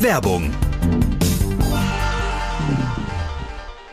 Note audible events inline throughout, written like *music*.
Werbung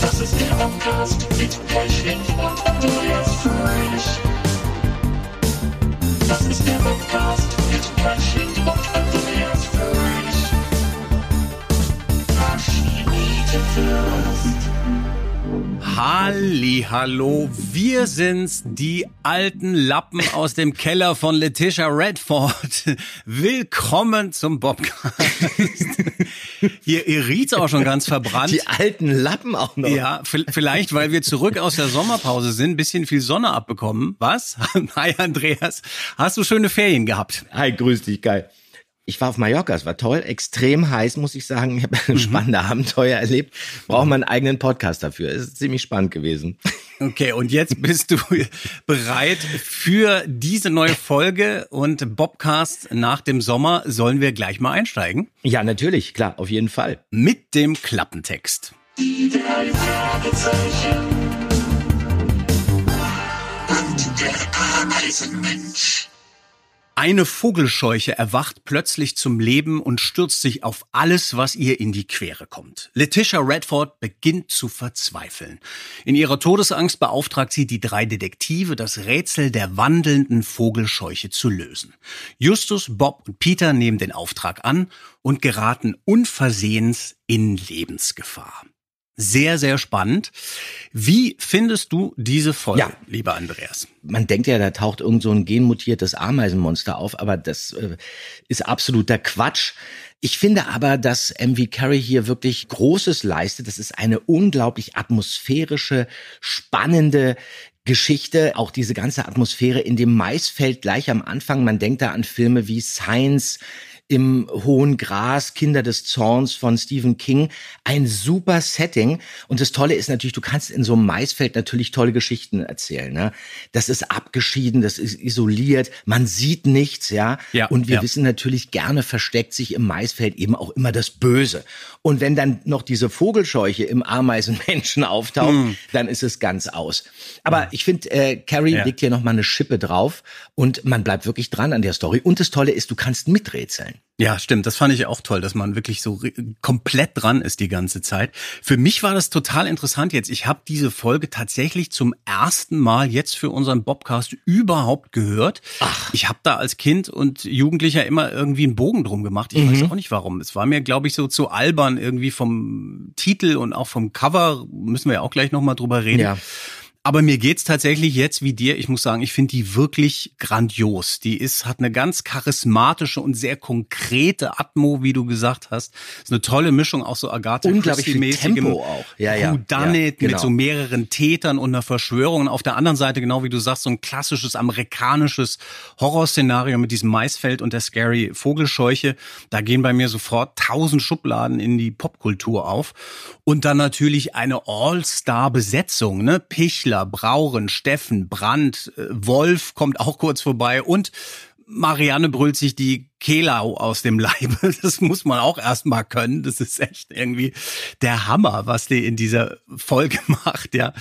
Das ist der Podcast mit Pechling Halli, hallo, wir sind's, die alten Lappen aus dem Keller von Letitia Redford. Willkommen zum Bobcast. Hier, ihr riecht's auch schon ganz verbrannt. Die alten Lappen auch noch. Ja, vielleicht, weil wir zurück aus der Sommerpause sind, bisschen viel Sonne abbekommen. Was? *laughs* Hi, Andreas. Hast du schöne Ferien gehabt? Hi, grüß dich, geil. Ich war auf Mallorca, es war toll, extrem heiß, muss ich sagen. Ich habe spannende Abenteuer erlebt. Braucht man einen eigenen Podcast dafür. Es ist ziemlich spannend gewesen. Okay, und jetzt bist du bereit für diese neue Folge und Bobcast nach dem Sommer sollen wir gleich mal einsteigen Ja, natürlich, klar, auf jeden Fall. mit dem Klappentext. Die drei Fragezeichen. Und der Ameisenmensch. Eine Vogelscheuche erwacht plötzlich zum Leben und stürzt sich auf alles, was ihr in die Quere kommt. Letitia Redford beginnt zu verzweifeln. In ihrer Todesangst beauftragt sie die drei Detektive, das Rätsel der wandelnden Vogelscheuche zu lösen. Justus, Bob und Peter nehmen den Auftrag an und geraten unversehens in Lebensgefahr. Sehr, sehr spannend. Wie findest du diese Folge, Ja. lieber Andreas? Man denkt ja, da taucht irgend so ein genmutiertes Ameisenmonster auf, aber das äh, ist absoluter Quatsch. Ich finde aber, dass MV Carey hier wirklich Großes leistet. Das ist eine unglaublich atmosphärische, spannende Geschichte, auch diese ganze Atmosphäre in dem Maisfeld gleich am Anfang. Man denkt da an Filme wie Science, im hohen Gras, Kinder des Zorns von Stephen King. Ein super Setting. Und das Tolle ist natürlich, du kannst in so einem Maisfeld natürlich tolle Geschichten erzählen. Ne? Das ist abgeschieden, das ist isoliert, man sieht nichts, ja. Ja, Und wir ja. wissen natürlich, gerne versteckt sich im Maisfeld eben auch immer das Böse. Und wenn dann noch diese Vogelscheuche im Ameisenmenschen *laughs* auftaucht, dann ist es ganz aus. Aber ich finde, äh, Carrie Ja. legt hier noch mal eine Schippe drauf und man bleibt wirklich dran an der Story. Und das Tolle ist, du kannst miträtseln. Ja, stimmt. Das fand ich auch toll, dass man wirklich so komplett dran ist die ganze Zeit. Für mich war das total interessant jetzt. Ich habe diese Folge tatsächlich zum ersten Mal jetzt für unseren Bobcast überhaupt gehört. Ach. Ich habe da als Kind und Jugendlicher immer irgendwie einen Bogen drum gemacht. Ich weiß auch nicht warum. Es war mir, glaube ich, so zu albern irgendwie vom Titel und auch vom Cover. Müssen wir ja auch gleich nochmal drüber reden. Ja. Aber mir geht's tatsächlich jetzt wie dir. Ich muss sagen, ich finde die wirklich grandios. Die ist, hat eine ganz charismatische und sehr konkrete Atmo, wie du gesagt hast. Ist eine tolle Mischung, auch so Agatha Christie-mäßigem Tempo auch. Ja, ja. Who Done Ja, genau. mit so mehreren Tätern und einer Verschwörung. Und auf der anderen Seite, genau wie du sagst, so ein klassisches amerikanisches Horrorszenario mit diesem Maisfeld und der scary Vogelscheuche. Da gehen bei mir sofort tausend Schubladen in die Popkultur auf. Und dann natürlich eine All-Star-Besetzung, ne? Pichler, Brauren, Steffen, Brandt, äh, Wolf kommt auch kurz vorbei und Marianne brüllt sich die Kehlau aus dem Leibe. *laughs* Das muss man auch erstmal können. Das ist echt irgendwie der Hammer, was die in dieser Folge *laughs* macht, ja.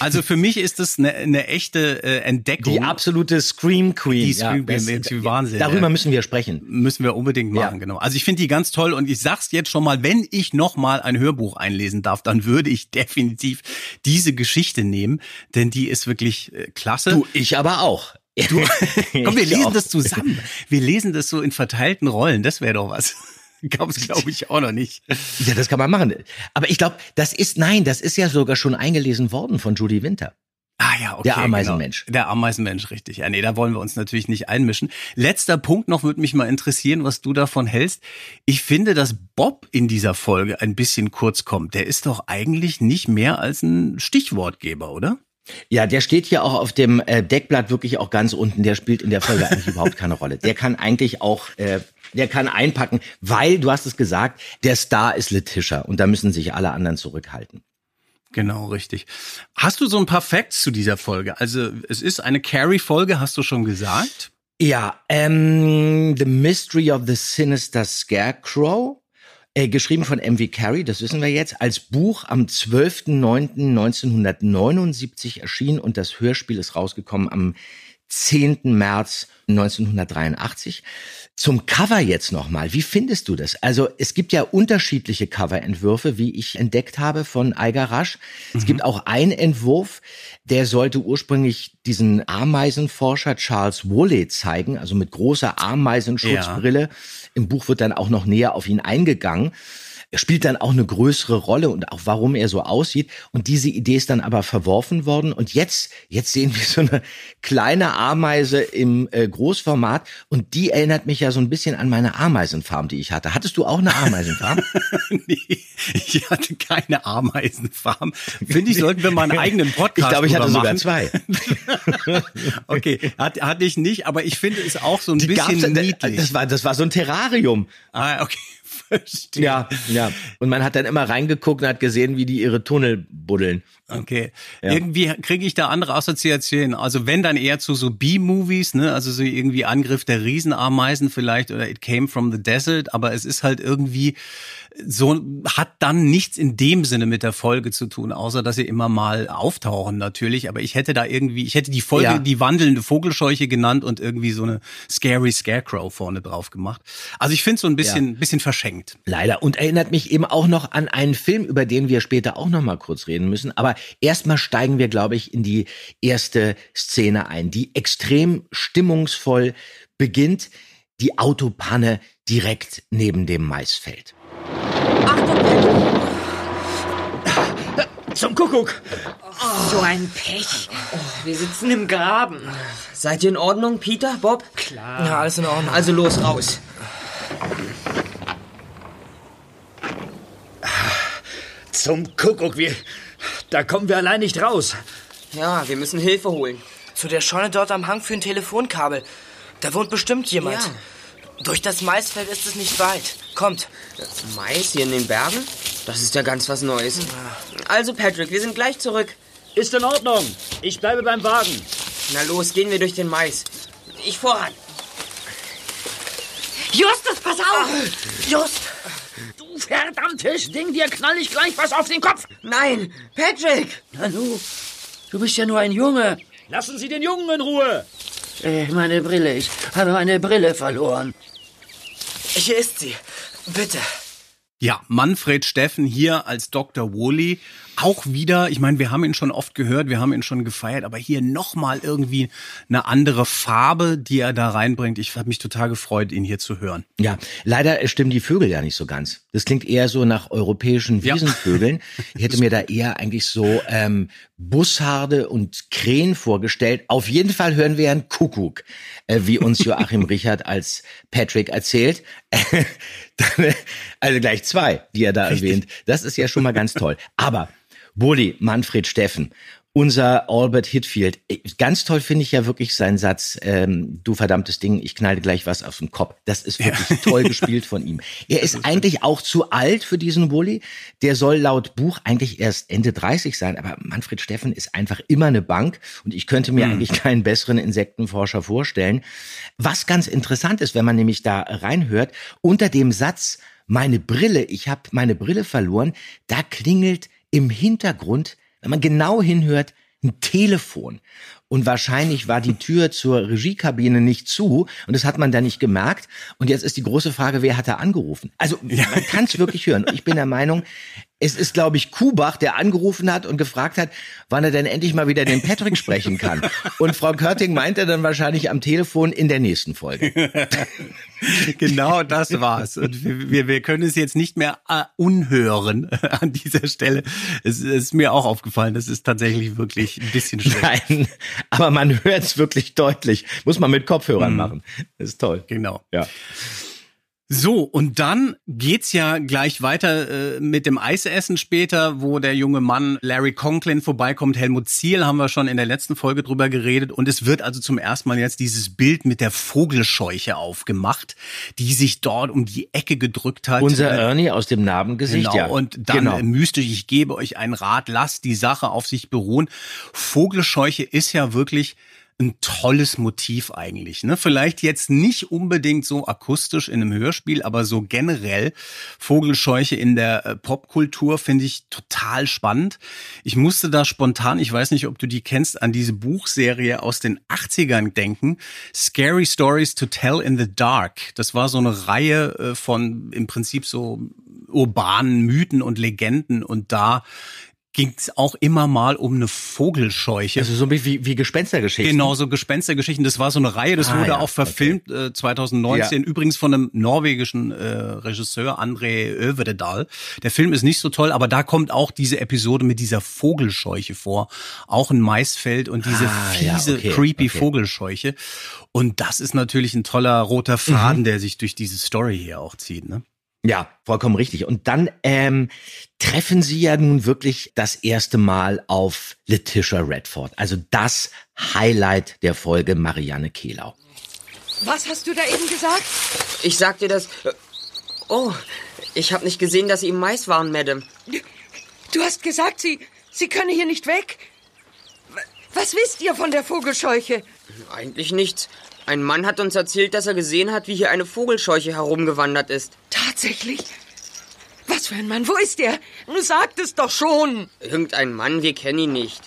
Also für mich ist das eine, eine echte äh, Entdeckung. Die absolute Scream Queen. Die Scream Queen, das- Wahnsinn, Darüber ja. müssen wir sprechen. Müssen wir unbedingt machen, Ja. genau. Also ich finde die ganz toll und ich sag's jetzt schon mal, wenn ich noch mal ein Hörbuch einlesen darf, dann würde ich *laughs* definitiv diese Geschichte nehmen, denn die ist wirklich äh, klasse. Du, ich aber auch. Du, Komm, wir *laughs* lesen das zusammen. Wir lesen das so in verteilten Rollen. Das wäre doch was. *laughs* Gab's, glaube ich, auch noch nicht. Ja, das kann man machen. Aber ich glaube, das ist, nein, das ist ja sogar schon eingelesen worden von Judy Winter. Ah ja, okay. Der Ameisenmensch. Genau. Der Ameisenmensch, richtig. Ja, nee, da wollen wir uns natürlich nicht einmischen. Letzter Punkt noch würde mich mal interessieren, was du davon hältst. Ich finde, dass Bob in dieser Folge ein bisschen kurz kommt. Der ist doch eigentlich nicht mehr als ein Stichwortgeber, oder? Ja, der steht hier auch auf dem äh, Deckblatt wirklich auch ganz unten. Der spielt in der Folge *laughs* eigentlich überhaupt keine Rolle. Der kann eigentlich auch, äh, der kann einpacken, weil, du hast es gesagt, der Star ist Letitia und da müssen sich alle anderen zurückhalten. Genau, richtig. Hast du so ein paar Facts zu dieser Folge? Also, es ist eine Carrie-Folge, hast du schon gesagt? Ja, ähm, The Mystery of the Sinister Scarecrow, äh, geschrieben von M.V. Carey, das wissen wir jetzt, als Buch am 12.09.1979 erschienen und das Hörspiel ist rausgekommen am 10. März 1983. Zum Cover jetzt nochmal. Wie findest du das? Also es gibt ja unterschiedliche Coverentwürfe, wie ich entdeckt habe von Eiger Rasch. Es gibt auch einen Entwurf, der sollte ursprünglich diesen Ameisenforscher Charles Woolley zeigen, also mit großer Ameisenschutzbrille. Im Buch wird dann auch noch näher auf ihn eingegangen. Er spielt dann auch eine größere Rolle und auch warum er so aussieht. Und diese Idee ist dann aber verworfen worden. Und jetzt, jetzt sehen wir so eine kleine Ameise im äh, Großformat. Und die erinnert mich ja so ein bisschen an meine Ameisenfarm, die ich hatte. Hattest du auch eine Ameisenfarm? *laughs* nee, ich hatte keine Ameisenfarm. *laughs* Finde ich, sollten wir mal einen *laughs* eigenen Podcast ich glaube, ich hatte drüber sogar machen. zwei. Okay, hat, hatte ich nicht, aber ich finde es auch so ein Die bisschen niedlich. das war, das war so ein Terrarium. ah, okay, verstehe. Ja, ja. Und man hat dann immer reingeguckt und hat gesehen, wie die ihre Tunnel buddeln. Okay. Ja. Irgendwie kriege ich da andere Assoziationen. Also wenn dann eher zu so B-Movies, ne? Also so irgendwie Angriff der Riesenameisen vielleicht oder It Came from the Desert, aber es ist halt irgendwie so, hat dann nichts in dem Sinne mit der Folge zu tun, außer dass sie immer mal auftauchen natürlich. Aber ich hätte da irgendwie, ich hätte die Folge Ja. die wandelnde Vogelscheuche genannt und irgendwie so eine Scary Scarecrow vorne drauf gemacht. Also ich finde so ein bisschen, bisschen verschenkt. Leider. Und erinnert mich eben auch noch an einen Film, über den wir später auch noch mal kurz reden müssen. Aber erstmal steigen wir, glaube ich, in die erste Szene ein, die extrem stimmungsvoll beginnt. Die Autopanne direkt neben dem Maisfeld. Achtung! Zum Kuckuck! So ein Pech. Wir sitzen im Graben. Seid ihr in Ordnung, Peter, Bob? Klar. Ja, alles in Ordnung. Also los, raus. Zum Kuckuck, wir. Da kommen wir allein nicht raus. Ja, wir müssen Hilfe holen. Zu der Scheune dort am Hang für ein Telefonkabel. Da wohnt bestimmt jemand. Ja. Durch das Maisfeld ist es nicht weit. Kommt. Mais hier in den Bergen? Das ist ja ganz was Neues. Also, Patrick, wir sind gleich zurück. Ist in Ordnung. Ich bleibe beim Wagen. Na los, gehen wir durch den Mais. Ich voran. Justus, pass auf! Just! Verdammtes Ding, dir knall ich gleich was auf den Kopf. Nein, Patrick! Nanu, du bist ja nur ein Junge. Lassen Sie den Jungen in Ruhe. Äh, meine Brille, ich habe meine Brille verloren. Hier ist sie. Bitte. Ja, Manfred Steffen hier als Dr. Woolley. Auch wieder, ich meine, wir haben ihn schon oft gehört, wir haben ihn schon gefeiert, aber hier nochmal irgendwie eine andere Farbe, die er da reinbringt. Ich habe mich total gefreut, ihn hier zu hören. Ja, leider stimmen die Vögel ja nicht so ganz. Das klingt eher so nach europäischen Ja. Wiesenvögeln. Ich hätte mir da eher eigentlich so ähm, Bussarde und Krähen vorgestellt. Auf jeden Fall hören wir einen Kuckuck, äh, wie uns Joachim *laughs* Richard als Patrick erzählt. *laughs* Also gleich zwei, die er da erwähnt. Das ist ja schon mal ganz toll. Aber Bulli, Manfred Steffen, unser Albert Hitfield, ganz toll finde ich ja wirklich seinen Satz, ähm, du verdammtes Ding, ich knall dir gleich was auf den Kopf. Das ist wirklich toll *laughs* gespielt von ihm. Er ist eigentlich auch zu alt für diesen Bulli. Der soll laut Buch eigentlich erst Ende 30 sein, aber Manfred Steffen ist einfach immer eine Bank und ich könnte mir eigentlich keinen besseren Insektenforscher vorstellen. Was ganz interessant ist, wenn man nämlich da reinhört, unter dem Satz, meine Brille, ich habe meine Brille verloren, da klingelt im Hintergrund, wenn man genau hinhört, ein Telefon. Und wahrscheinlich war die Tür zur Regiekabine nicht zu und das hat man da nicht gemerkt. Und jetzt ist die große Frage, wer hat da angerufen? Also *laughs* man kann es wirklich hören. Ich bin der Meinung, es ist, glaube ich, Kubach, der angerufen hat und gefragt hat, wann er denn endlich mal wieder den Patrick sprechen kann. Und Frau Körting meinte dann wahrscheinlich am Telefon in der nächsten Folge. *laughs* Genau das war's. Und wir, wir, können es jetzt nicht mehr äh, unhören *laughs* an dieser Stelle. Es, ist mir auch aufgefallen, das ist tatsächlich wirklich ein bisschen schlecht. Nein, aber man *laughs* hört es wirklich deutlich. Muss man mit Kopfhörern machen. Das ist toll. Genau. Ja. So, und dann geht's ja gleich weiter äh, mit dem Eisessen später, wo der junge Mann Larry Conklin vorbeikommt. Helmut Ziel haben wir schon in der letzten Folge drüber geredet. Und es wird also zum ersten Mal jetzt dieses Bild mit der Vogelscheuche aufgemacht, die sich dort um die Ecke gedrückt hat. Unser Äh, Ernie aus dem Narbengesicht, Genau, ja. und dann genau. mystisch, ich gebe euch einen Rat, lasst die Sache auf sich beruhen. Vogelscheuche ist ja wirklich ein tolles Motiv eigentlich. Ne? Vielleicht jetzt nicht unbedingt so akustisch in einem Hörspiel, aber so generell Vogelscheuche in der äh, Popkultur finde ich total spannend. Ich musste da spontan, ich weiß nicht, ob du die kennst, an diese Buchserie aus den 80ern denken. Scary Stories to Tell in the Dark. Das war so eine Reihe äh, von im Prinzip so urbanen Mythen und Legenden und da ging es auch immer mal um eine Vogelscheuche. Also so wie, wie Gespenstergeschichten. Genau, so Gespenstergeschichten. Das war so eine Reihe, das Ah, wurde ja, auch verfilmt äh, 2019, übrigens von einem norwegischen äh, Regisseur, André Övedal. Der Film ist nicht so toll, aber da kommt auch diese Episode mit dieser Vogelscheuche vor. Auch ein Maisfeld und diese Ah, ja, fiese, okay, creepy okay. Vogelscheuche. Und das ist natürlich ein toller roter Mhm. Faden, der sich durch diese Story hier auch zieht. Ne? Ja, vollkommen richtig. Und dann ähm, treffen sie ja nun wirklich das erste Mal auf Letitia Redford. Also das Highlight der Folge Marianne Kehlau. Was hast du da eben gesagt? Ich sag dir das. äh, Oh, ich habe nicht gesehen, dass Sie im Mais waren, Madame. Du hast gesagt, sie, sie könne hier nicht weg. Was wisst ihr von der Vogelscheuche? Eigentlich nichts. Ein Mann hat uns erzählt, dass er gesehen hat, wie hier eine Vogelscheuche herumgewandert ist. Tatsächlich? Was für ein Mann? Wo ist er? Du sagt es doch schon. Irgendein Mann, wir kennen ihn nicht.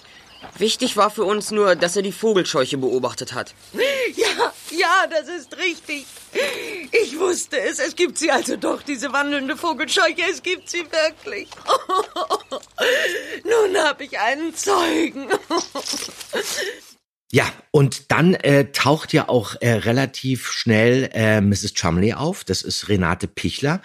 Wichtig war für uns nur, dass er die Vogelscheuche beobachtet hat. Ja, ja, das ist richtig. Ich wusste es. Es gibt sie also doch, diese wandelnde Vogelscheuche. Es gibt sie wirklich. *laughs* Nun habe ich einen Zeugen. *laughs* Ja, und dann äh, taucht ja auch äh, relativ schnell äh, Mrs. Chumley auf. Das ist Renate Pichler.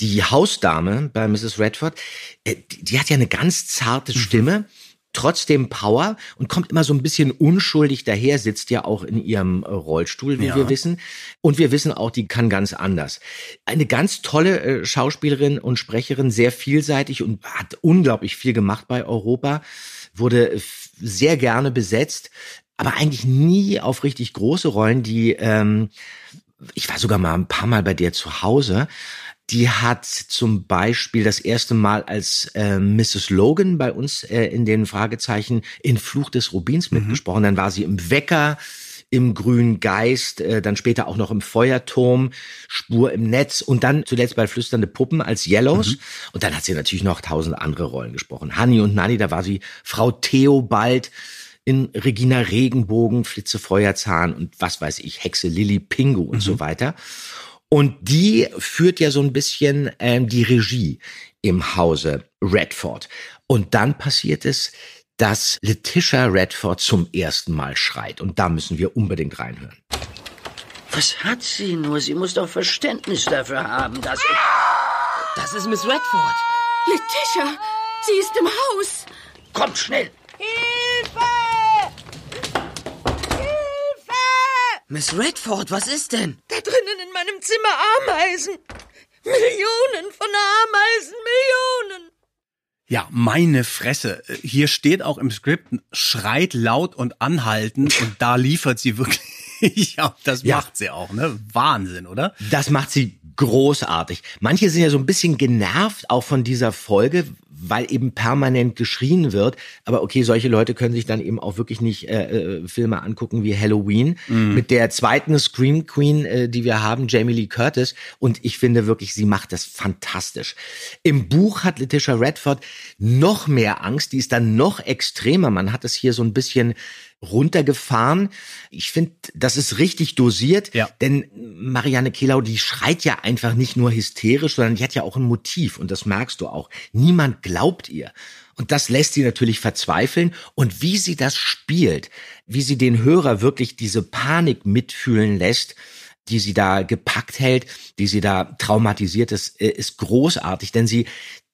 Die Hausdame bei Mrs. Redford, äh, die, die hat ja eine ganz zarte Stimme, trotzdem Power und kommt immer so ein bisschen unschuldig daher, sitzt ja auch in ihrem äh, Rollstuhl, wie Ja. wir wissen. Und wir wissen auch, die kann ganz anders. Eine ganz tolle äh, Schauspielerin und Sprecherin, sehr vielseitig und hat unglaublich viel gemacht bei Europa, wurde sehr gerne besetzt, aber eigentlich nie auf richtig große Rollen, die ähm, ich war sogar mal ein paar Mal bei der zu Hause. Die hat zum Beispiel das erste Mal als äh, Mrs. Logan bei uns äh, in den Fragezeichen in Fluch des Rubins mitgesprochen. Dann war sie im Wecker, im Grünen Geist, äh, dann später auch noch im Feuerturm, Spur im Netz und dann zuletzt bei Flüsternde Puppen als Yellows. Und dann hat sie natürlich noch tausend andere Rollen gesprochen. Hanni und Nanni, da war sie Frau Theobald in Regina Regenbogen, Flitze Feuerzahn und was weiß ich, Hexe Lilly Pingu und so weiter. Und die führt ja so ein bisschen ähm, die Regie im Hause Redford. Und dann passiert es, dass Letitia Redford zum ersten Mal schreit. Und da müssen wir unbedingt reinhören. Was hat sie nur? Sie muss doch Verständnis dafür haben, dass... Das ist Miss Redford. Letitia, sie ist im Haus. Kommt schnell! Hilfe! Hilfe! Miss Redford, was ist denn? Da drinnen in meinem Zimmer Ameisen. Millionen von Ameisen, Millionen. Ja, meine Fresse. Hier steht auch im Skript, schreit laut und anhaltend und da liefert sie wirklich. *laughs* ja, das Ja. macht sie auch, ne? Wahnsinn, oder? Das macht sie großartig. Manche sind ja so ein bisschen genervt auch von dieser Folge, weil eben permanent geschrien wird. Aber okay, solche Leute können sich dann eben auch wirklich nicht äh, äh, Filme angucken wie Halloween. Mit der zweiten Scream Queen, äh, die wir haben, Jamie Lee Curtis. Und ich finde wirklich, sie macht das fantastisch. Im Buch hat Letitia Redford noch mehr Angst. Die ist dann noch extremer. Man hat es hier so ein bisschen runtergefahren. Ich finde, das ist richtig dosiert, Ja. denn Marianne Kehlau, die schreit ja einfach nicht nur hysterisch, sondern die hat ja auch ein Motiv und das merkst du auch. Niemand glaubt ihr. Und das lässt sie natürlich verzweifeln. Und wie sie das spielt, wie sie den Hörer wirklich diese Panik mitfühlen lässt, die sie da gepackt hält, die sie da traumatisiert ist, äh, ist großartig, denn sie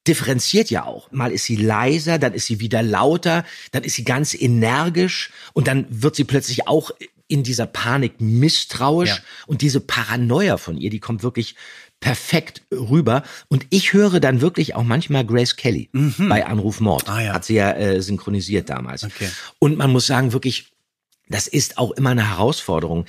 differenziert ja auch. Mal ist sie leiser, dann ist sie wieder lauter, dann ist sie ganz energisch und dann wird sie plötzlich auch in dieser Panik misstrauisch Ja. und diese Paranoia von ihr, die kommt wirklich perfekt rüber und ich höre dann wirklich auch manchmal Grace Kelly bei Anruf Mord. Ah, ja. Hat sie ja äh, synchronisiert damals. Okay. Und man muss sagen, wirklich, das ist auch immer eine Herausforderung.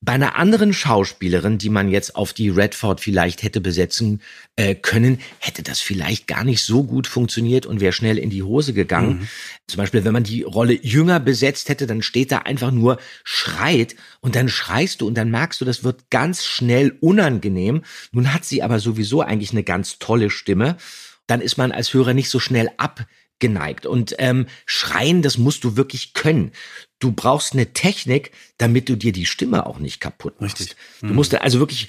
Bei einer anderen Schauspielerin, die man jetzt auf die Redford vielleicht hätte besetzen äh, können, hätte das vielleicht gar nicht so gut funktioniert und wäre schnell in die Hose gegangen. Zum Beispiel, wenn man die Rolle jünger besetzt hätte, dann steht da einfach nur schreit und dann schreist du und dann merkst du, das wird ganz schnell unangenehm. Nun hat sie aber sowieso eigentlich eine ganz tolle Stimme. Dann ist man als Hörer nicht so schnell abgeneigt. Und ähm, schreien, das musst du wirklich können. Du brauchst eine Technik, damit du dir die Stimme auch nicht kaputt machst. Richtig. Du musst also wirklich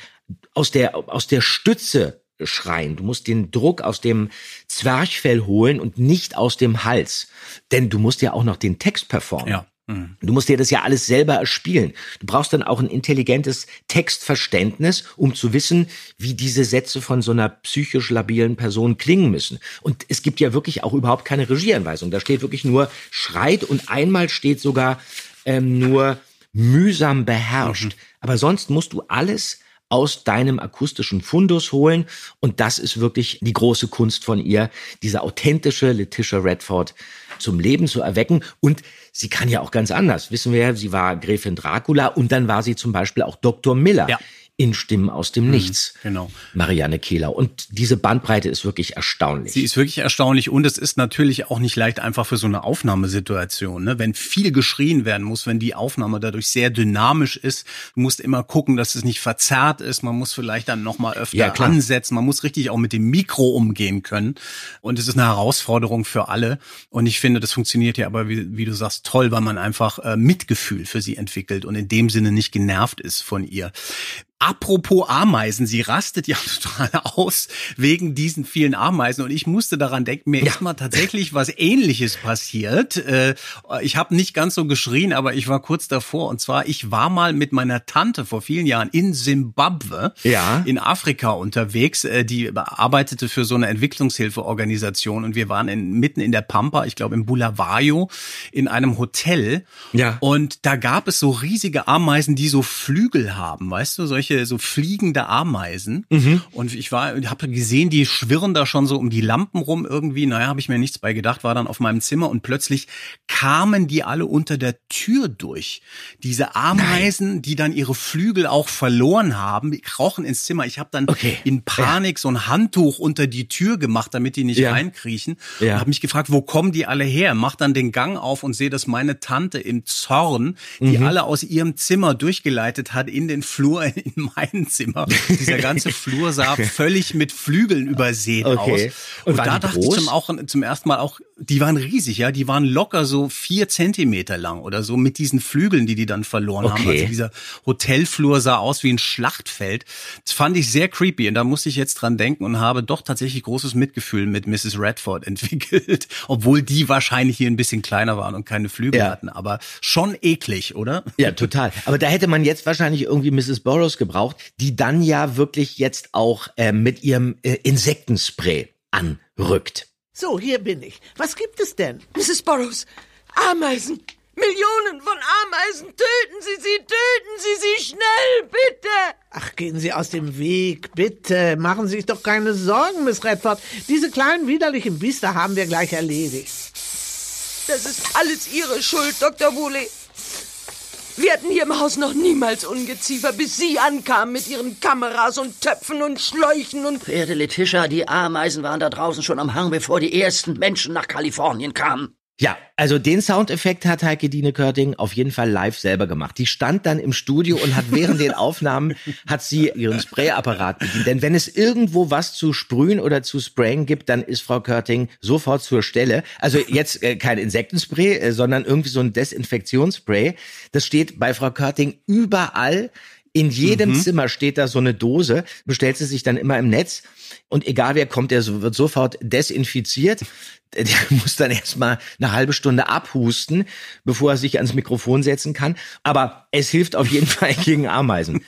aus der, aus der Stütze schreien. Du musst den Druck aus dem Zwerchfell holen und nicht aus dem Hals. Denn du musst ja auch noch den Text performen. Ja. Mhm. Du musst dir das ja alles selber erspielen. Du brauchst dann auch ein intelligentes Textverständnis, um zu wissen, wie diese Sätze von so einer psychisch labilen Person klingen müssen. Und es gibt ja wirklich auch überhaupt keine Regieanweisung. Da steht wirklich nur schreit und einmal steht sogar ähm, nur mühsam beherrscht. Aber sonst musst du alles aus deinem akustischen Fundus holen. Und das ist wirklich die große Kunst von ihr, diese authentische Letitia Redford zum Leben zu erwecken. Und sie kann ja auch ganz anders. Wissen wir ja, sie war Gräfin Dracula und dann war sie zum Beispiel auch Dr. Miller. Ja. In Stimmen aus dem Nichts. genau. Marianne Kehler. Und diese Bandbreite ist wirklich erstaunlich. Sie ist wirklich erstaunlich und es ist natürlich auch nicht leicht einfach für so eine Aufnahmesituation. Ne? Wenn viel geschrien werden muss, wenn die Aufnahme dadurch sehr dynamisch ist, du musst immer gucken, dass es nicht verzerrt ist. Man muss vielleicht dann noch mal öfter Ja, ansetzen. Man muss richtig auch mit dem Mikro umgehen können. Und es ist eine Herausforderung für alle. Und ich finde, das funktioniert ja aber, wie, wie du sagst, toll, weil man einfach äh, Mitgefühl für sie entwickelt und in dem Sinne nicht genervt ist von ihr. Apropos Ameisen, sie rastet ja *laughs* total aus wegen diesen vielen Ameisen und ich musste daran denken, mir ist mal tatsächlich was ähnliches passiert. Äh, Ich habe nicht ganz so geschrien, aber ich war kurz davor und zwar, ich war mal mit meiner Tante vor vielen Jahren in Simbabwe Ja. in Afrika unterwegs, äh, die arbeitete für so eine Entwicklungshilfeorganisation und wir waren in, mitten in der Pampa, ich glaube im Bulawayo, in einem Hotel. Ja. Und da gab es so riesige Ameisen, die so Flügel haben, weißt du, solche so fliegende Ameisen. Und ich war, habe gesehen, die schwirren da schon so um die Lampen rum irgendwie. Naja, habe ich mir nichts bei gedacht, war dann auf meinem Zimmer und plötzlich kamen die alle unter der Tür durch. Diese Ameisen, die dann ihre Flügel auch verloren haben, die krochen ins Zimmer. Ich habe dann Okay. in Panik so ein Handtuch unter die Tür gemacht, damit die nicht Ja. reinkriechen. Ja. Und habe mich gefragt, wo kommen die alle her? Mach dann den Gang auf und sehe, dass meine Tante im Zorn, die Mhm. alle aus ihrem Zimmer durchgeleitet hat in den Flur in mein Zimmer. Dieser ganze Flur sah *laughs* völlig mit Flügeln übersät Okay. aus. Und Und, da dachte ich zum, auch, zum ersten Mal auch, die waren riesig, ja. Die waren locker so vier Zentimeter lang oder so mit diesen Flügeln, die die dann verloren haben. Okay. Also dieser Hotelflur sah aus wie ein Schlachtfeld. Das fand ich sehr creepy und da musste ich jetzt dran denken und habe doch tatsächlich großes Mitgefühl mit Mrs. Redford *laughs* entwickelt, obwohl die wahrscheinlich hier ein bisschen kleiner waren und keine Flügel Ja. hatten. Aber schon eklig, oder? Ja, total. Aber da hätte man jetzt wahrscheinlich irgendwie Mrs. Burroughs gebraucht, die dann ja wirklich jetzt auch äh, mit ihrem äh, Insektenspray anrückt. So, hier bin ich. Was gibt es denn? Mrs. Burroughs, Ameisen. Millionen von Ameisen. Töten Sie sie, töten Sie sie schnell, bitte. Ach, gehen Sie aus dem Weg, bitte. Machen Sie sich doch keine Sorgen, Miss Redford. Diese kleinen widerlichen Biester haben wir gleich erledigt. Das ist alles Ihre Schuld, Dr. Woolley. Wir hatten hier im Haus noch niemals Ungeziefer, bis Sie ankamen mit Ihren Kameras und Töpfen und Schläuchen und... Verehrte Letitia, die Ameisen waren da draußen schon am Hang, bevor die ersten Menschen nach Kalifornien kamen. Ja, also den Soundeffekt hat Heike Dine Körting auf jeden Fall live selber gemacht. Die stand dann im Studio und hat während den Aufnahmen *laughs* hat sie ihren Sprayapparat bedient. Denn wenn es irgendwo was zu sprühen oder zu sprayen gibt, dann ist Frau Körting sofort zur Stelle. Also jetzt äh, kein Insektenspray, äh, sondern irgendwie so ein Desinfektionsspray. Das steht bei Frau Körting überall. In jedem Zimmer steht da so eine Dose, bestellt sie sich dann immer im Netz und egal wer kommt, der wird sofort desinfiziert. Der *laughs* muss dann erstmal eine halbe Stunde abhusten, bevor er sich ans Mikrofon setzen kann. Aber es hilft auf jeden *laughs* Fall gegen Ameisen.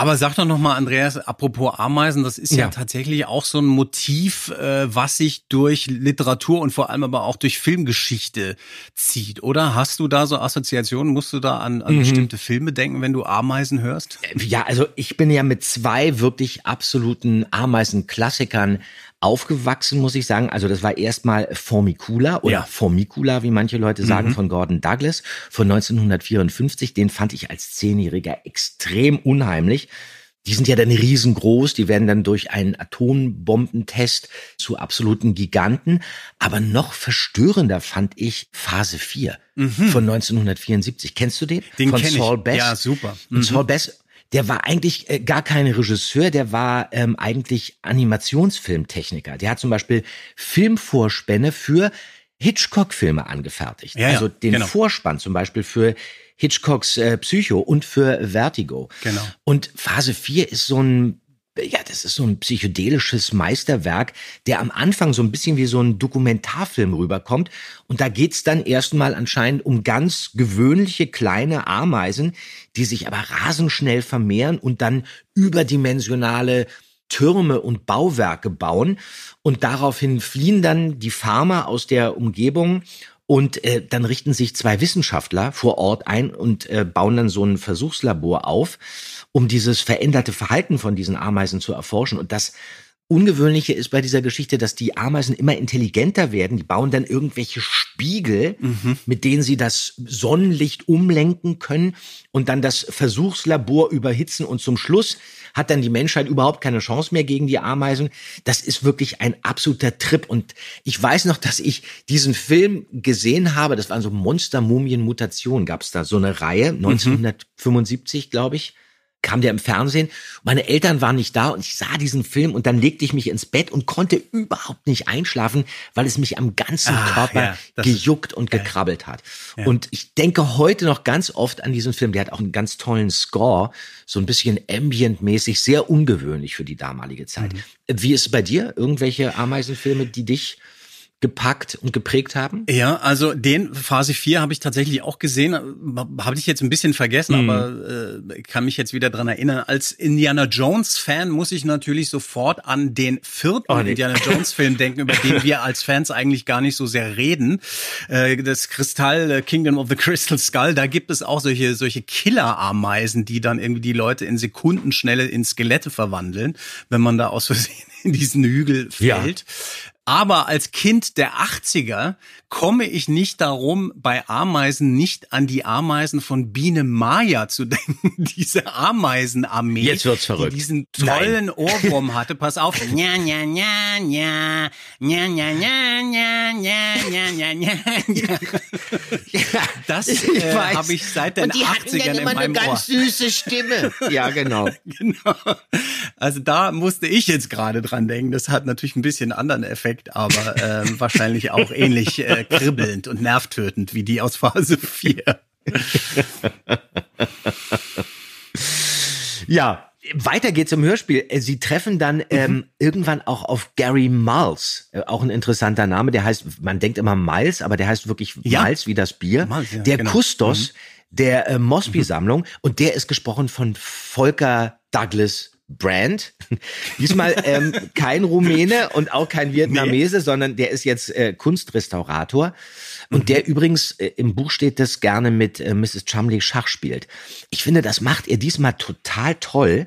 Aber sag doch noch mal, Andreas, apropos Ameisen, das ist ja, Ja. tatsächlich auch so ein Motiv, äh, was sich durch Literatur und vor allem aber auch durch Filmgeschichte zieht, oder? Hast du da so Assoziationen? Musst du da an, an bestimmte Filme denken, wenn du Ameisen hörst? Ja, also ich bin ja mit zwei wirklich absoluten Ameisenklassikern aufgewachsen, muss ich sagen. Also das war erstmal Formicula oder Ja. Formicula, wie manche Leute sagen, von Gordon Douglas von 1954. Den fand ich als Zehnjähriger extrem unheimlich. Die sind ja dann riesengroß, die werden dann durch einen Atombombentest zu absoluten Giganten. Aber noch verstörender fand ich Phase 4 von 1974. Kennst du den? Den von kenn ich. Saul Bass. Ja, super. Und Saul Bass, der war eigentlich äh, gar kein Regisseur, der war ähm, eigentlich Animationsfilmtechniker. Der hat zum Beispiel Filmvorspänne für Hitchcock-Filme angefertigt. Ja, also den genau. Vorspann zum Beispiel für Hitchcocks äh, Psycho und für Vertigo. Genau. Und Phase 4 ist so ein ja, das ist so ein psychedelisches Meisterwerk, der am Anfang so ein bisschen wie so ein Dokumentarfilm rüberkommt. Und da geht's dann erstmal anscheinend um ganz gewöhnliche kleine Ameisen, die sich aber rasend schnell vermehren und dann überdimensionale Türme und Bauwerke bauen. Und daraufhin fliehen dann die Farmer aus der Umgebung und äh, dann richten sich zwei Wissenschaftler vor Ort ein und äh, bauen dann so ein Versuchslabor auf, um dieses veränderte Verhalten von diesen Ameisen zu erforschen. Und das Ungewöhnliche ist bei dieser Geschichte, dass die Ameisen immer intelligenter werden. Die bauen dann irgendwelche Spiegel, mit denen sie das Sonnenlicht umlenken können und dann das Versuchslabor überhitzen. Und zum Schluss hat dann die Menschheit überhaupt keine Chance mehr gegen die Ameisen. Das ist wirklich ein absoluter Trip. Und ich weiß noch, dass ich diesen Film gesehen habe. Das waren so Monster-Mumien-Mutationen. Gab es da so eine Reihe, 1975, glaube ich kam der im Fernsehen. Meine Eltern waren nicht da und ich sah diesen Film und dann legte ich mich ins Bett und konnte überhaupt nicht einschlafen, weil es mich am ganzen Ah, Körper ja, gejuckt und gekrabbelt hat. Und ich denke heute noch ganz oft an diesen Film. Der hat auch einen ganz tollen Score, so ein bisschen ambient-mäßig, sehr ungewöhnlich für die damalige Zeit. Mhm. Wie ist es bei dir? Irgendwelche Ameisenfilme, die dich gepackt und geprägt haben? Ja, also den Phase 4 habe ich tatsächlich auch gesehen, habe ich jetzt ein bisschen vergessen, Mhm. aber äh, kann mich jetzt wieder dran erinnern. Als Indiana Jones Fan muss ich natürlich sofort an den vierten Oh, nee. Indiana Jones Film *laughs* denken, über den wir als Fans eigentlich gar nicht so sehr reden. Äh, das Kristall äh, Kingdom of the Crystal Skull, da gibt es auch solche solche Killer-Ameisen, die dann irgendwie die Leute in Sekundenschnelle in Skelette verwandeln, wenn man da aus Versehen in diesen Hügel Ja. Aber als Kind der 80er komme ich nicht darum, bei Ameisen nicht an die Ameisen von Biene Maya zu denken. Diese Ameisenarmee, Jetzt wird's verrückt. die diesen tollen Ohrwurm hatte. Pass auf. Nya, nya, nya. Nya, nya, nya, nya, nya, nya, nya, nya, nya. Das äh, habe ich seit den Und die hatten 80ern dann immer eine meinem Ohr. ganz süße Stimme. Ja, genau. Genau. Also da musste ich jetzt gerade dran denken. Das hat natürlich ein bisschen einen anderen Effekt. Gezeigt, aber äh, wahrscheinlich auch ähnlich äh, kribbelnd und nervtötend wie die aus Phase 4. Ja, weiter geht's im Hörspiel. Äh, Sie treffen dann ähm, irgendwann auch auf Gary Miles, äh, auch ein interessanter Name. Der heißt, man denkt immer Miles, aber der heißt wirklich Ja. Miles wie das Bier. Miles, ja, der genau. Kustos der äh, Mosby-Sammlung und der ist gesprochen von Volker Douglas Brand. Diesmal ähm, kein Rumäne und auch kein Vietnamese, sondern der ist jetzt äh, Kunstrestaurator. Und der übrigens äh, im Buch steht, das gerne mit äh, Mrs. Chumley Schach spielt. Ich finde, das macht er diesmal total toll.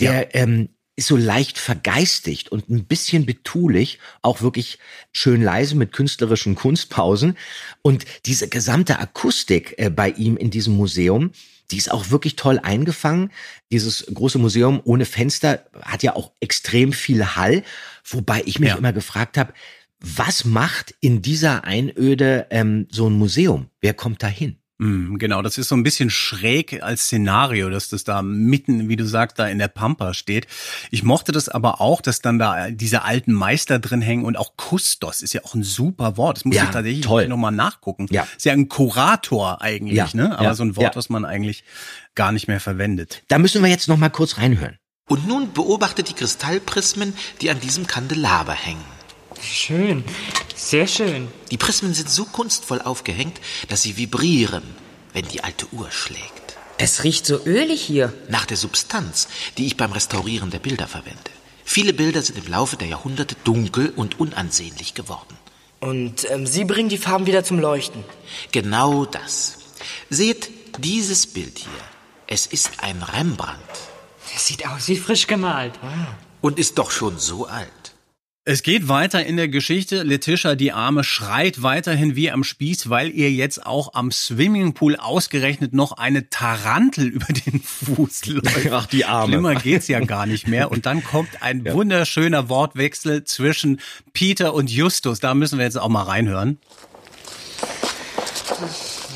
Der ähm, ist so leicht vergeistigt und ein bisschen betulich, auch wirklich schön leise mit künstlerischen Kunstpausen. Und diese gesamte Akustik äh, bei ihm in diesem Museum, die ist auch wirklich toll eingefangen. Dieses große Museum ohne Fenster hat ja auch extrem viel Hall, wobei ich mich Ja. immer gefragt habe, was macht in dieser Einöde ähm, so ein Museum? Wer kommt da hin? Mm, Genau, das ist so ein bisschen schräg als Szenario, dass das da mitten, wie du sagst, da in der Pampa steht. Ich mochte das aber auch, dass dann da diese alten Meister drin hängen und auch Kustos ist ja auch ein super Wort. Das muss Ja, ich tatsächlich toll. nochmal nachgucken. Ja. Ist ja ein Kurator eigentlich, Ja, ne? Aber ja, so ein Wort, ja. was man eigentlich gar nicht mehr verwendet. Da müssen wir jetzt noch mal kurz reinhören. Und nun beobachte die Kristallprismen, die an diesem Kandelaber hängen. Schön, sehr schön. Die Prismen sind so kunstvoll aufgehängt, dass sie vibrieren, wenn die alte Uhr schlägt. Es riecht so ölig hier. Nach der Substanz, die ich beim Restaurieren der Bilder verwende. Viele Bilder sind im Laufe der Jahrhunderte dunkel und unansehnlich geworden. Und ähm, Sie bringen die Farben wieder zum Leuchten. Genau das. Seht dieses Bild hier. Es ist ein Rembrandt Das sieht aus wie frisch gemalt. und ist doch schon so alt. Es geht weiter in der Geschichte. Letitia, die Arme, schreit weiterhin wie am Spieß, weil ihr jetzt auch am Swimmingpool ausgerechnet noch eine Tarantel über den Fuß *laughs* läuft. Ach, die Arme. Schlimmer geht's ja gar nicht mehr. Und dann kommt ein wunderschöner Wortwechsel zwischen Peter und Justus. Da müssen wir jetzt auch mal reinhören.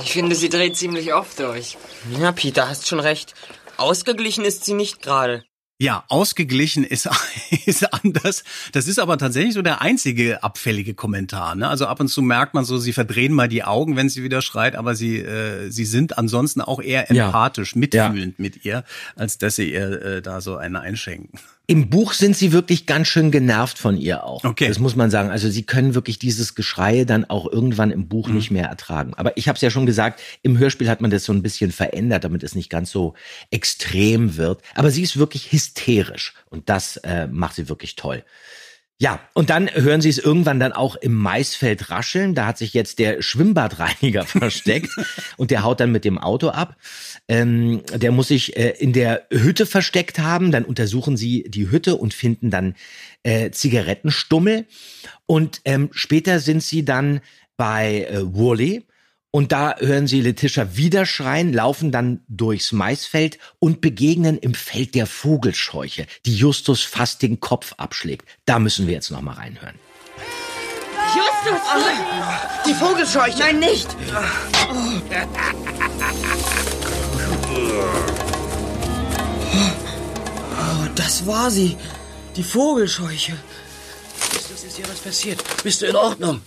Ich finde, sie dreht ziemlich oft durch. Ja, Peter, hast schon recht. Ausgeglichen ist sie nicht gerade. Ja, ausgeglichen ist, *laughs* ist anders. Das ist aber tatsächlich so der einzige abfällige Kommentar. Ne? Also ab und zu merkt man so, sie verdrehen mal die Augen, wenn sie wieder schreit, aber sie, äh, sie sind ansonsten auch eher Ja. empathisch, mitfühlend mit ihr, als dass sie ihr äh, da so eine einschenken. Im Buch sind sie wirklich ganz schön genervt von ihr auch. Okay. Das muss man sagen. Also sie können wirklich dieses Geschrei dann auch irgendwann im Buch nicht mehr ertragen. Aber ich habe es ja schon gesagt, im Hörspiel hat man das so ein bisschen verändert, damit es nicht ganz so extrem wird. Aber sie ist wirklich hysterisch und das äh, macht sie wirklich toll. Ja, und dann hören Sie es irgendwann dann auch im Maisfeld rascheln. Da hat sich jetzt der Schwimmbadreiniger *laughs* versteckt und der haut dann mit dem Auto ab. Ähm, der muss sich äh, in der Hütte versteckt haben. Dann untersuchen Sie die Hütte und finden dann äh, Zigarettenstummel. Und ähm, später sind Sie dann bei äh, Woolley. Und da hören sie Letitia wieder schreien, laufen dann durchs Maisfeld und begegnen im Feld der Vogelscheuche, die Justus fast den Kopf abschlägt. Da müssen wir jetzt noch mal reinhören. Justus! Die Vogelscheuche! Nein, nicht! Oh, das war sie. Die Vogelscheuche. Justus, ist dir was passiert? Bist du in Ordnung?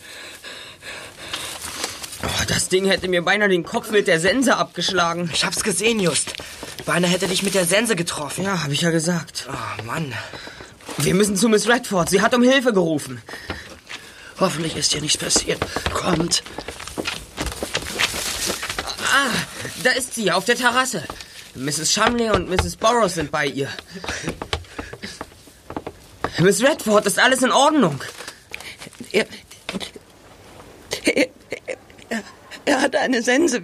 Oh, das Ding hätte mir beinahe den Kopf mit der Sense abgeschlagen. Ich hab's gesehen, Just. Beinahe hätte dich mit der Sense getroffen. Ja, habe ich ja gesagt. Oh, Mann. Wir müssen zu Miss Redford. Sie hat um Hilfe gerufen. Hoffentlich ist dir nichts passiert. Kommt. Ah, da ist sie, auf der Terrasse. Mrs. Shumley und Mrs. Burroughs sind bei ihr. Miss Redford, ist alles in Ordnung? Er, er, er, er hatte eine Sense.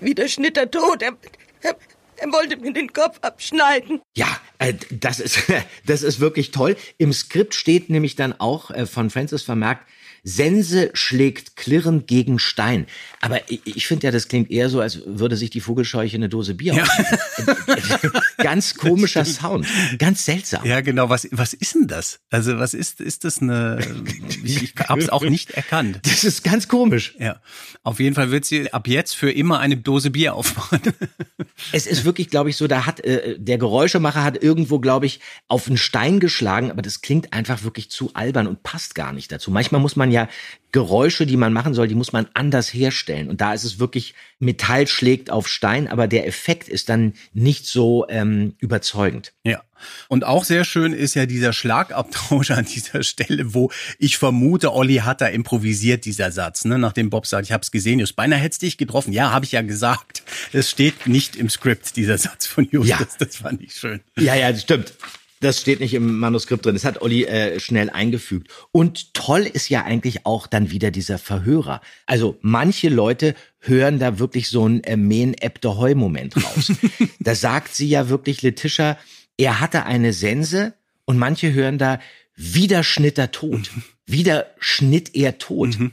Wie der Schnitter tot. Er, er, er wollte mir den Kopf abschneiden. Ja, äh, das ist *laughs* das ist wirklich toll. Im Skript steht nämlich dann auch äh, von Francis vermerkt, Sense schlägt klirrend gegen Stein. Aber ich, ich finde ja, das klingt eher so, als würde sich die Vogelscheuche eine Dose Bier ja. *laughs* Ganz komischer Sound. Ganz seltsam. Ja, genau. Was, was ist denn das? Also, was ist, ist das eine, *laughs* ich, ich habe es auch nicht erkannt. Das ist ganz komisch. Ja. Auf jeden Fall wird sie ab jetzt für immer eine Dose Bier aufmachen. *laughs* es ist wirklich, glaube ich, so, da hat, äh, der Geräuschemacher hat irgendwo, glaube ich, auf einen Stein geschlagen, aber das klingt einfach wirklich zu albern und passt gar nicht dazu. Manchmal muss man ja Geräusche, die man machen soll, die muss man anders herstellen. Und da ist es wirklich, Metall schlägt auf Stein, aber der Effekt ist dann nicht so ähm, überzeugend. Ja. Und auch sehr schön ist ja dieser Schlagabtausch *laughs* an dieser Stelle, wo ich vermute, Olli hat da improvisiert, dieser Satz, ne? nachdem Bob sagt, ich hab's gesehen, Just, beinahe hättest dich getroffen. Ja, habe ich ja gesagt. Es steht nicht im Skript, dieser Satz von Justus. Ja. Das fand ich schön. Ja, ja, das stimmt. Das steht nicht im Manuskript drin. Das hat Olli äh, schnell eingefügt. Und toll ist ja eigentlich auch dann wieder dieser Verhörer. Also manche Leute hören da wirklich so ein äh, Men Ebde Moment raus. *laughs* da sagt sie ja wirklich Letitia, er hatte eine Sense und manche hören da wieder schnitt er tot. Wieder schnitt er tot. Mhm.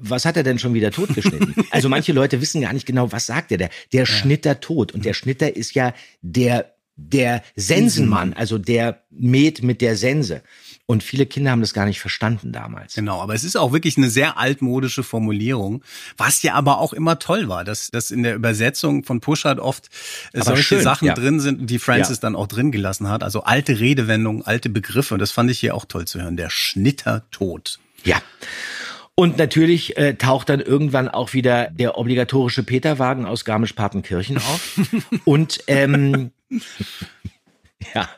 Was hat er denn schon wieder tot geschnitten? also manche Leute wissen gar nicht genau, was sagt er da. Der ja. Schnitter tot. Und der Schnitter ist ja der der Sensenmann, also der mäht mit der Sense. Und viele Kinder haben das gar nicht verstanden damals. Genau, aber es ist auch wirklich eine sehr altmodische Formulierung, was ja aber auch immer toll war, dass, dass in der Übersetzung von Pushart oft aber solche schön, Sachen ja. drin sind, die Francis ja. dann auch drin gelassen hat. Also alte Redewendungen, alte Begriffe. Und das fand ich hier auch toll zu hören. Der Schnitter tot. Ja. Und natürlich äh, taucht dann irgendwann auch wieder der obligatorische Peterwagen aus Garmisch-Partenkirchen auf. *laughs* und ähm, *laughs* ja.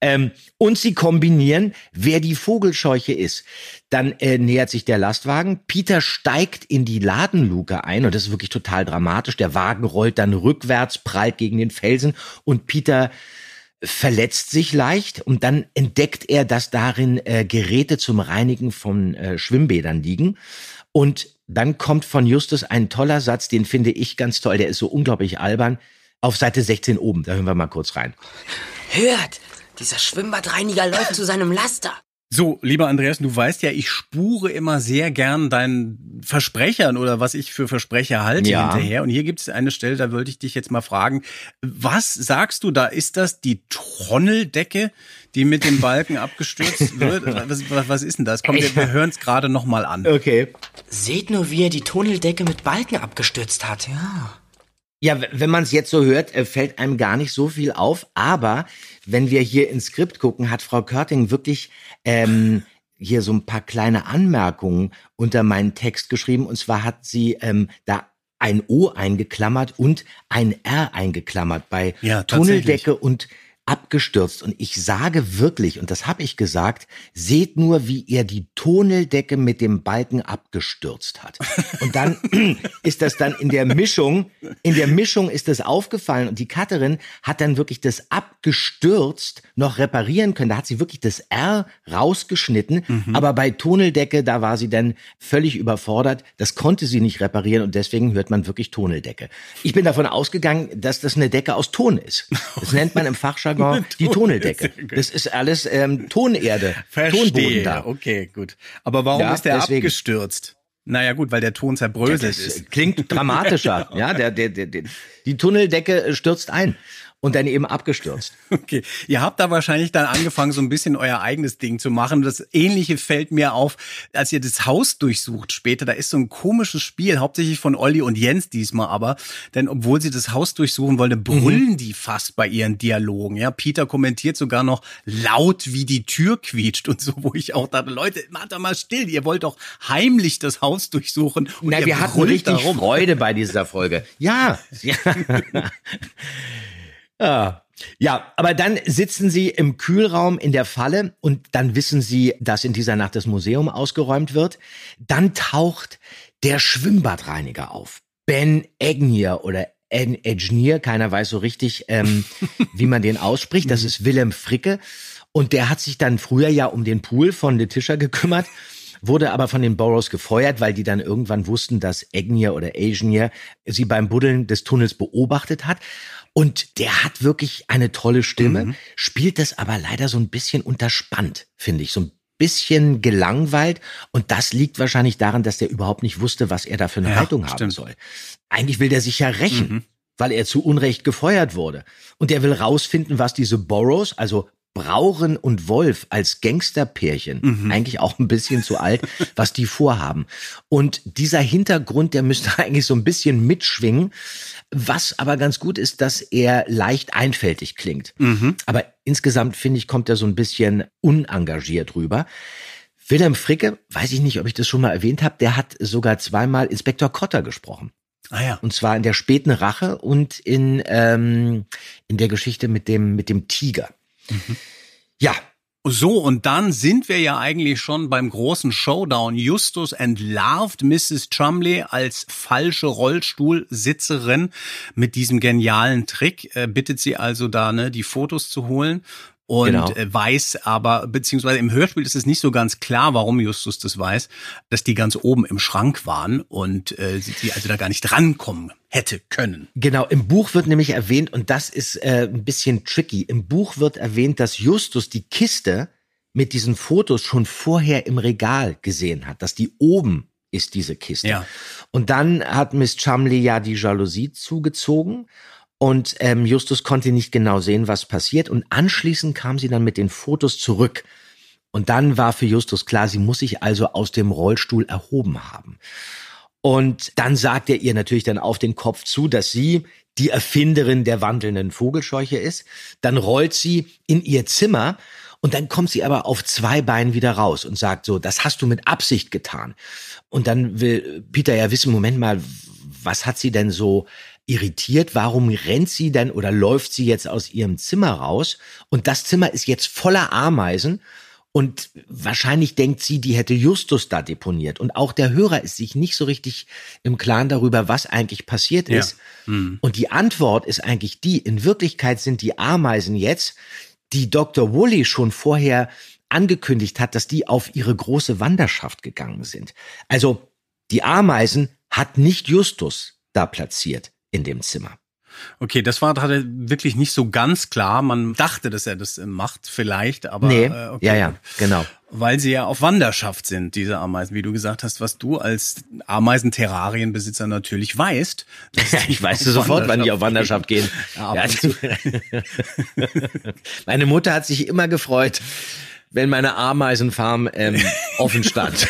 Ähm, und sie kombinieren, wer die Vogelscheuche ist. Dann äh, nähert sich der Lastwagen. Peter steigt in die Ladenluke ein und das ist wirklich total dramatisch. Der Wagen rollt dann rückwärts, prallt gegen den Felsen und Peter verletzt sich leicht und dann entdeckt er, dass darin äh, Geräte zum Reinigen von äh, Schwimmbädern liegen. Und dann kommt von Justus ein toller Satz, den finde ich ganz toll, der ist so unglaublich albern auf Seite 16 oben. Da hören wir mal kurz rein. Hört, dieser Schwimmbadreiniger läuft zu seinem Laster. So, lieber Andreas, du weißt ja, ich spure immer sehr gern deinen Versprechern oder was ich für Versprecher halte ja. hinterher. Und hier gibt es eine Stelle, da wollte ich dich jetzt mal fragen. Was sagst du da? Ist das die Tronneldecke, die mit dem Balken *laughs* abgestürzt wird? *laughs* Was, was, was ist denn das? Komm, wir, wir hören es gerade nochmal an. Okay. Seht nur, wie er die Tunneldecke mit Balken abgestürzt hat. Ja. Ja, wenn man es jetzt so hört, äh, fällt einem gar nicht so viel auf. Aber wenn wir hier ins Skript gucken, hat Frau Körting wirklich ähm, hier so ein paar kleine Anmerkungen unter meinen Text geschrieben. Und zwar hat sie ähm, da ein O eingeklammert und ein R eingeklammert bei ja, Tunneldecke und abgestürzt. Und ich sage wirklich, und das habe ich gesagt, seht nur, wie er die Tonneldecke mit dem Balken abgestürzt hat. Und dann *clears throat* ist das dann in der Mischung, in der Mischung ist das aufgefallen und die Cutterin hat dann wirklich das abgestürzt noch reparieren können. Da hat sie wirklich das R rausgeschnitten, mhm. aber bei Tonneldecke, da war sie dann völlig überfordert. Das konnte sie nicht reparieren und deswegen hört man wirklich Tonneldecke. Ich bin davon ausgegangen, dass das eine Decke aus Ton ist. Das nennt man im Fachjargon Jargon die Tonneldecke. *laughs* Das ist alles ähm, Tonerde, Verstehe. Tonboden da. Okay, gut. Aber warum ja, ist der deswegen. abgestürzt? Naja gut, weil der Ton zerbröselt ja, ist. Klingt dramatischer. *laughs* ja, der, der, der, der, die Tunneldecke stürzt ein und dann eben abgestürzt. *laughs* Okay, ihr habt da wahrscheinlich dann angefangen, so ein bisschen euer eigenes Ding zu machen. Das Ähnliche fällt mir auf, als ihr das Haus durchsucht später. Da ist so ein komisches Spiel, hauptsächlich von Olli und Jens diesmal aber. Denn obwohl sie das Haus durchsuchen wollen, brüllen mhm. die fast bei ihren Dialogen. Ja, Peter kommentiert sogar noch laut, wie die Tür quietscht und so, wo ich auch dachte, Leute, macht doch mal still. Ihr wollt doch heimlich das Haus durchsuchen. Und Na, wir hatten richtig darum. Freude bei dieser Folge. Ja. ja. *laughs* *laughs* Ja. Ja, aber dann sitzen sie im Kühlraum in der Falle und dann wissen sie, dass in dieser Nacht das Museum ausgeräumt wird. Dann taucht der Schwimmbadreiniger auf. Ben Egnier oder En Egnier, keiner weiß so richtig, ähm, *laughs* wie man den ausspricht. Das ist Willem Fricke. Und der hat sich dann früher ja um den Pool von Letitia gekümmert wurde aber von den Boroughs gefeuert, weil die dann irgendwann wussten, dass Egnier oder Agnier sie beim Buddeln des Tunnels beobachtet hat. Und der hat wirklich eine tolle Stimme, mhm. spielt das aber leider so ein bisschen unterspannt, finde ich. So ein bisschen gelangweilt und das liegt wahrscheinlich daran, dass der überhaupt nicht wusste, was er da für eine Ja, Haltung haben stimmt. soll. Eigentlich will der sich ja rächen, Mhm. weil er zu Unrecht gefeuert wurde. Und er will rausfinden, was diese Borrows, also Brauren und Wolf als Gangsterpärchen, Mhm. eigentlich auch ein bisschen zu alt, *laughs* was die vorhaben. Und dieser Hintergrund, der müsste *laughs* eigentlich so ein bisschen mitschwingen. Was aber ganz gut ist, dass er leicht einfältig klingt. Mhm. Aber insgesamt finde ich, kommt er so ein bisschen unengagiert rüber. Wilhelm Fricke, weiß ich nicht, ob ich das schon mal erwähnt habe, der hat sogar zweimal Inspektor Kotter gesprochen. Ah ja. Und zwar in der späten Rache und in, ähm, in der Geschichte mit dem, mit dem Tiger. Ja, So, und dann sind wir ja eigentlich schon beim großen Showdown. Justus entlarvt Mrs. Chumley als falsche Rollstuhlsitzerin mit diesem genialen Trick, äh, bittet sie also da, ne, die Fotos zu holen. Und Genau. äh, weiß aber, beziehungsweise im Hörspiel ist es nicht so ganz klar, warum Justus das weiß, dass die ganz oben im Schrank waren und äh, sie sie also da gar nicht rankommen hätte können. Genau, im Buch wird nämlich erwähnt, und das ist äh, ein bisschen tricky, im Buch wird erwähnt, dass Justus die Kiste mit diesen Fotos schon vorher im Regal gesehen hat, dass die oben ist, diese Kiste. Ja. Und dann hat Miss Chumley ja die Jalousie zugezogen und ähm, Justus konnte nicht genau sehen, was passiert und anschließend kam sie dann mit den Fotos zurück. Und dann war für Justus klar, sie muss sich also aus dem Rollstuhl erhoben haben. Und dann sagt er ihr natürlich dann auf den Kopf zu, dass sie die Erfinderin der wandelnden Vogelscheuche ist. Dann rollt sie in ihr Zimmer und dann kommt sie aber auf zwei Beinen wieder raus und sagt so, das hast du mit Absicht getan. Und dann will Peter ja wissen, Moment mal, was hat sie denn so irritiert? Warum rennt sie denn oder läuft sie jetzt aus ihrem Zimmer raus? Und das Zimmer ist jetzt voller Ameisen. Und wahrscheinlich denkt sie, die hätte Justus da deponiert. Und auch der Hörer ist sich nicht so richtig im Klaren darüber, was eigentlich passiert Ja. ist. Und die Antwort ist eigentlich die, in Wirklichkeit sind die Ameisen jetzt, die Dr. Woolley schon vorher angekündigt hat, dass die auf ihre große Wanderschaft gegangen sind. Also die Ameisen hat nicht Justus da platziert in dem Zimmer. Okay, das war wirklich nicht so ganz klar. Man dachte, dass er das äh, macht, vielleicht, aber nee, äh, okay. ja, ja, genau. Weil sie ja auf Wanderschaft sind, diese Ameisen, wie du gesagt hast, was du als Ameisenterrarienbesitzer natürlich weißt. *laughs* Ich weiß sofort, wann die auf Wanderschaft gehen. *laughs* Ja, Ja, *laughs* meine Mutter hat sich immer gefreut, wenn meine Ameisenfarm ähm, offen stand.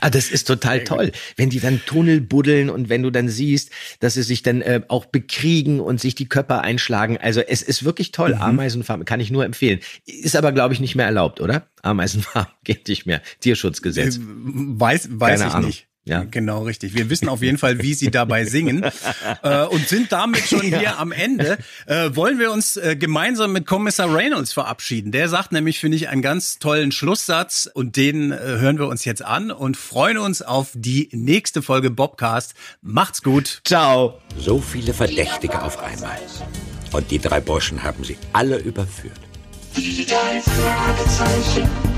Ah, das ist total toll, wenn die dann Tunnel buddeln und wenn du dann siehst, dass sie sich dann äh, auch bekriegen und sich die Köpfe einschlagen. Also es ist wirklich toll. Mhm. Ameisenfarm kann ich nur empfehlen. Ist aber glaube ich nicht mehr erlaubt, oder? Ameisenfarm *laughs* geht nicht mehr. Tierschutzgesetz. Weiß, weiß Keine ich Ahnung. nicht. Ja. Genau, richtig. Wir wissen auf jeden Fall, wie sie dabei singen *laughs* äh, und sind damit schon hier am Ende. Äh, wollen wir uns äh, gemeinsam mit Kommissar Reynolds verabschieden. Der sagt nämlich, finde ich, einen ganz tollen Schlusssatz und den äh, hören wir uns jetzt an und freuen uns auf die nächste Folge Bobcast. Macht's gut. Ciao. So viele Verdächtige auf einmal. Und die drei Burschen haben sie alle überführt. Die drei Fragezeichen.